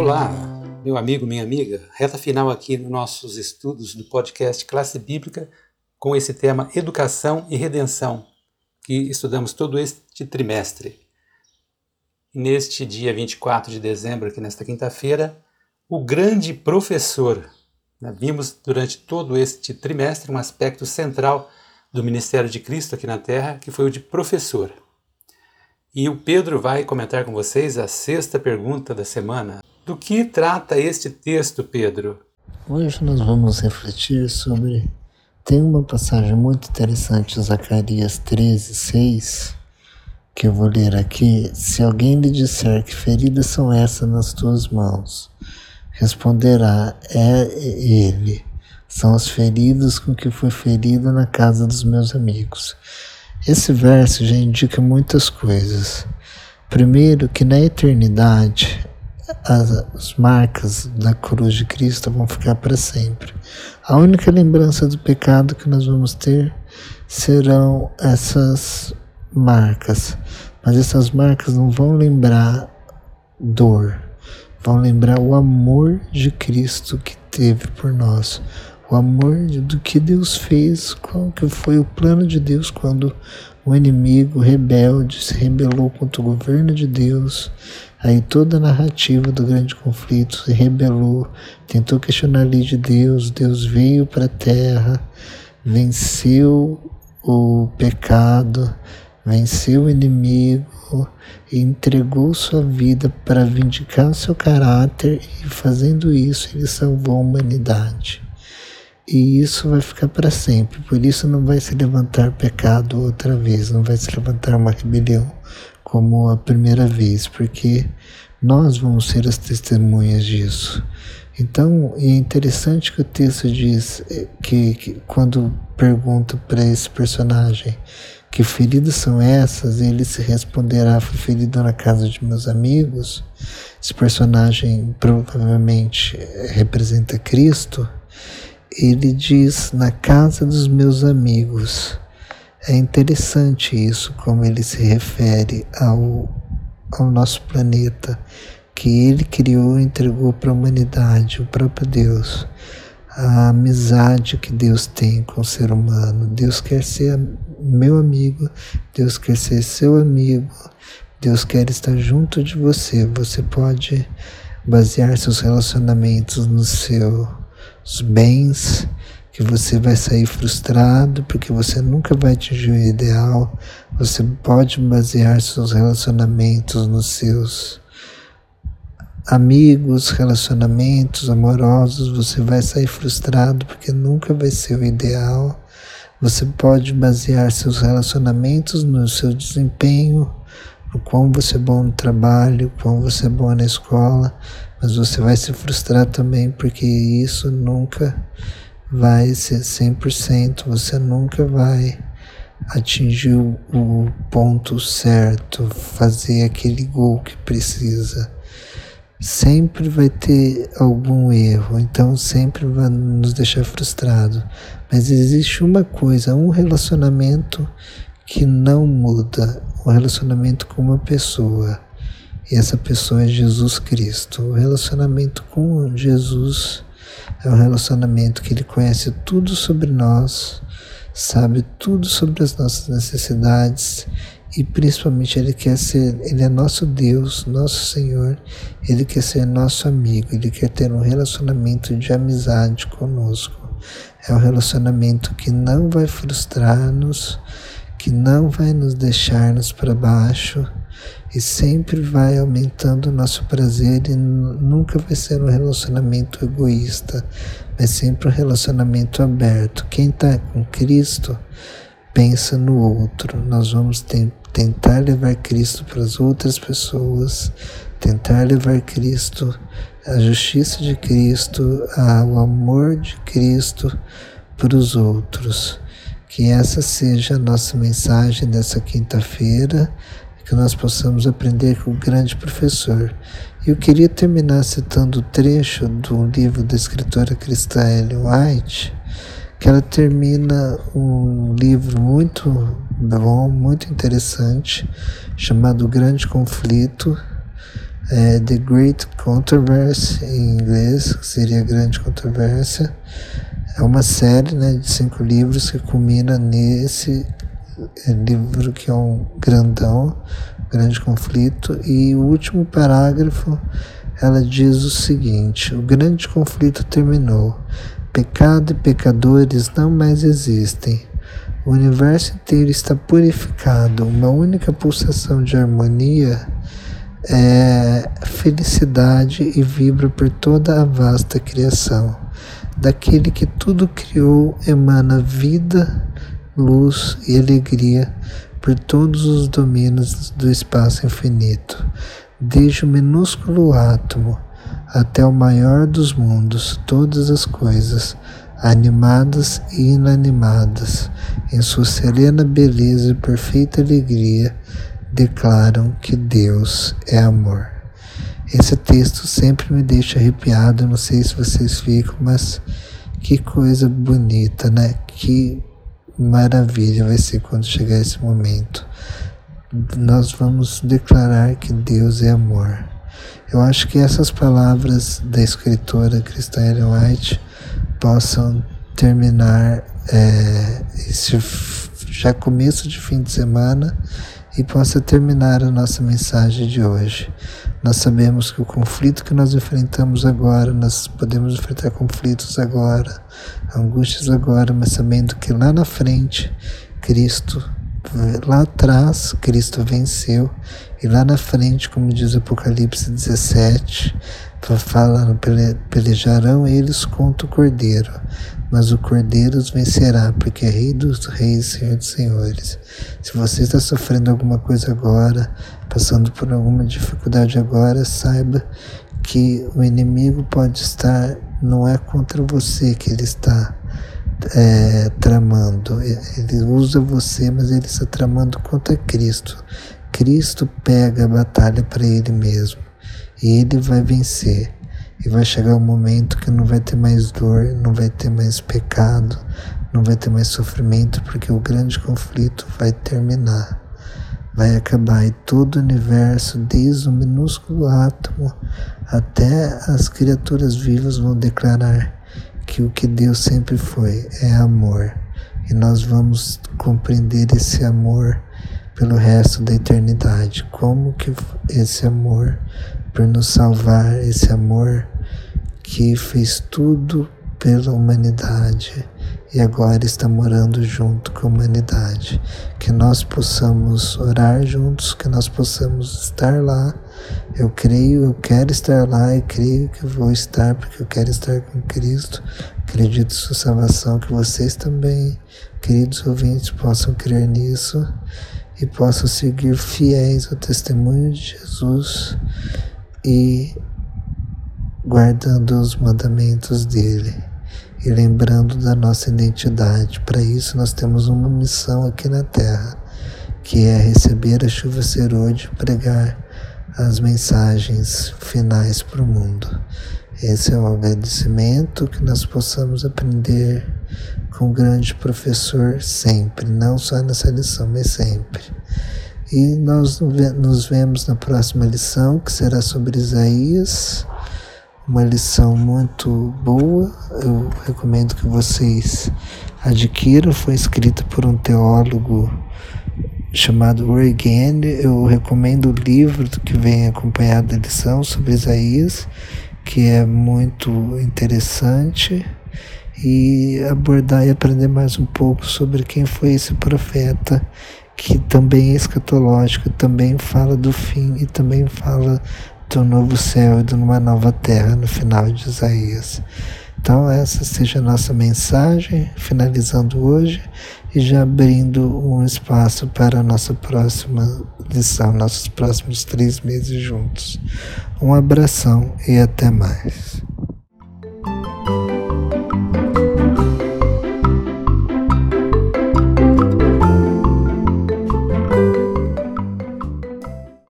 Olá, meu amigo, minha amiga. Reta final aqui nos nossos estudos do podcast Classe Bíblica com esse tema Educação e Redenção, que estudamos todo este trimestre. Neste dia 24 de dezembro, aqui nesta quinta-feira, o grande professor. Né? Vimos durante todo este trimestre um aspecto central do ministério de Cristo aqui na Terra, que foi o de professor. E o Pedro vai comentar com vocês a sexta pergunta da semana. Do que trata este texto, Pedro? Hoje nós vamos refletir sobre. Tem uma passagem muito interessante, Zacarias 13, 6, que eu vou ler aqui. Se alguém lhe disser que feridas são essas nas tuas mãos, responderá: É ele. São as feridas com que fui ferido na casa dos meus amigos. Esse verso já indica muitas coisas. Primeiro, que na eternidade as, as, marcas da cruz de Cristo vão ficar para sempre. A única lembrança do pecado que nós vamos ter serão essas marcas, mas essas marcas não vão lembrar dor, vão lembrar o amor de Cristo que teve por nós, o amor do que Deus fez, qual que foi o plano de Deus quando o inimigo rebelde se rebelou contra o governo de Deus. Aí toda a narrativa do grande conflito se rebelou, tentou questionar a lei de Deus, Deus veio para a terra, venceu o pecado, venceu o inimigo e entregou sua vida para vindicar o seu caráter e fazendo isso ele salvou a humanidade e isso vai ficar para sempre. Por isso não vai se levantar pecado outra vez, não vai se levantar uma rebelião como a primeira vez, porque nós vamos ser as testemunhas disso. Então, é interessante que o texto diz eh, que, que quando pergunta para esse personagem que feridas são essas, ele se responderá: Fui ferido na casa de meus amigos. Esse personagem provavelmente eh, representa Cristo ele diz na casa dos meus amigos. É interessante isso, como ele se refere ao, ao nosso planeta, que ele criou e entregou para a humanidade, o próprio Deus. A amizade que Deus tem com o ser humano. Deus quer ser meu amigo, Deus quer ser seu amigo, Deus quer estar junto de você. Você pode basear seus relacionamentos no seu os bens, que você vai sair frustrado porque você nunca vai atingir o ideal. Você pode basear seus relacionamentos nos seus amigos, relacionamentos amorosos, você vai sair frustrado porque nunca vai ser o ideal. Você pode basear seus relacionamentos no seu desempenho, no quão você é bom no trabalho, quão você é bom na escola, mas você vai se frustrar também porque isso nunca vai ser 100%, você nunca vai atingir o ponto certo, fazer aquele gol que precisa. Sempre vai ter algum erro, então sempre vai nos deixar frustrado. Mas existe uma coisa, um relacionamento que não muda, um relacionamento com uma pessoa e essa pessoa é Jesus Cristo. O relacionamento com Jesus é um relacionamento que ele conhece tudo sobre nós, sabe tudo sobre as nossas necessidades e principalmente ele quer ser, ele é nosso Deus, nosso Senhor, ele quer ser nosso amigo, ele quer ter um relacionamento de amizade conosco. É um relacionamento que não vai frustrar-nos, que não vai nos deixar-nos para baixo, e sempre vai aumentando o nosso prazer e nunca vai ser um relacionamento egoísta, mas sempre um relacionamento aberto. Quem está com Cristo pensa no outro. Nós vamos tentar levar Cristo para as outras pessoas, tentar levar Cristo, a justiça de Cristo, o amor de Cristo para os outros. Que essa seja a nossa mensagem dessa quinta-feira que nós possamos aprender com o grande professor. Eu queria terminar citando o trecho do livro da escritora cristã Ellen White, que ela termina um livro muito bom, muito interessante, chamado O Grande Conflito. é The Great Controversy, em inglês, que seria Grande Controvérsia. É uma série né, de cinco livros que culmina nesse livro que é um grandão, grande conflito, e o último parágrafo ela diz o seguinte: o grande conflito terminou. Pecado e pecadores não mais existem. O universo inteiro está purificado. Uma única pulsação de harmonia é felicidade e vibra por toda a vasta criação. Daquele que tudo criou emana vida, luz e alegria por todos os domínios do espaço infinito, desde o minúsculo átomo até o maior dos mundos, todas as coisas, animadas e inanimadas, em sua serena beleza e perfeita alegria, declaram que Deus é amor. Esse texto sempre me deixa arrepiado, não sei se vocês ficam, mas que coisa bonita, né? Que maravilha vai ser quando chegar esse momento. Nós vamos declarar que Deus é amor. Eu acho que essas palavras da escritora Cristã Ellen White possam terminar é, esse já começo de fim de semana e possa terminar a nossa mensagem de hoje. Nós sabemos que o conflito que nós enfrentamos agora, nós podemos enfrentar conflitos agora, angústias agora, mas sabendo que lá na frente, Cristo, lá atrás, Cristo venceu, e lá na frente, como diz Apocalipse 17, fala, pelejarão eles contra o Cordeiro, mas o Cordeiro os vencerá, porque é Rei dos Reis, Senhor dos Senhores. Se você está sofrendo alguma coisa agora, passando por alguma dificuldade agora, saiba que o inimigo pode estar, não é contra você que ele está é, tramando, ele usa você, mas ele está tramando contra Cristo. Cristo pega a batalha para ele mesmo e ele vai vencer. E vai chegar um momento que não vai ter mais dor, não vai ter mais pecado, não vai ter mais sofrimento, porque o grande conflito vai terminar, vai acabar e todo o universo, desde o minúsculo átomo até as criaturas vivas vão declarar que o que Deus sempre foi é amor. E nós vamos compreender esse amor pelo resto da eternidade. Como que esse amor por nos salvar, esse amor que fez tudo pela humanidade e agora está morando junto com a humanidade. Que nós possamos orar juntos, que nós possamos estar lá. Eu creio, eu quero estar lá e creio que vou estar porque eu quero estar com Cristo. Acredito em sua salvação, que vocês também, queridos ouvintes, possam crer nisso e possam seguir fiéis ao testemunho de Jesus e guardando os mandamentos dele e lembrando da nossa identidade. Para isso, nós temos uma missão aqui na Terra, que é receber a chuva serôdia e pregar as mensagens finais para o mundo. Esse é o agradecimento que nós possamos aprender com o grande professor sempre, não só nessa lição, mas sempre. E nós nos vemos na próxima lição, que será sobre Isaías, uma lição muito boa. Eu recomendo que vocês adquiram. Foi escrita por um teólogo chamado Reagan. Eu recomendo o livro que vem acompanhado da lição sobre Isaías, que é muito interessante e abordar e aprender mais um pouco sobre quem foi esse profeta que também é escatológico, também fala do fim e também fala do novo céu e de uma nova terra no final de Isaías. Então, essa seja a nossa mensagem, finalizando hoje e já abrindo um espaço para a nossa próxima lição, nossos próximos três meses juntos. Um abração e até mais.